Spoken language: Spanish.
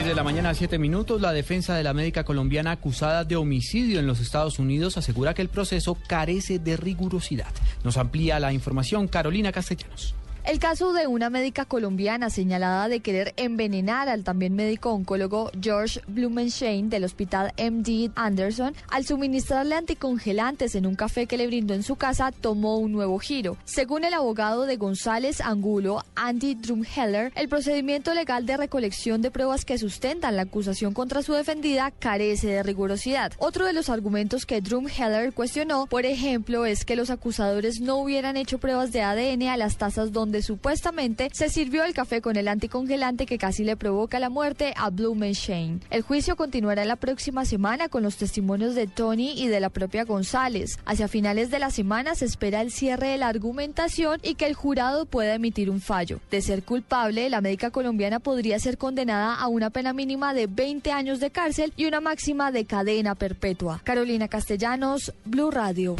10 de la mañana, 7 minutos, la defensa de la médica colombiana acusada de homicidio en los Estados Unidos asegura que el proceso carece de rigurosidad. Nos amplía la información Carolina Castellanos. El caso de una médica colombiana señalada de querer envenenar al también médico oncólogo George Blumenschein del hospital MD Anderson al suministrarle anticongelantes en un café que le brindó en su casa tomó un nuevo giro. Según el abogado de González Angulo, Andy Drumheller, el procedimiento legal de recolección de pruebas que sustentan la acusación contra su defendida carece de rigurosidad. Otro de los argumentos que Drumheller cuestionó, por ejemplo, es que los acusadores no hubieran hecho pruebas de ADN a las tazas donde supuestamente se sirvió el café con el anticongelante que casi le provoca la muerte a Blumenschein. El juicio continuará la próxima semana con los testimonios de Tony y de la propia González. Hacia finales de la semana se espera el cierre de la argumentación y que el jurado pueda emitir un fallo. De ser culpable, la médica colombiana podría ser condenada a una pena mínima de 20 años de cárcel y una máxima de cadena perpetua. Carolina Castellanos, Blue Radio.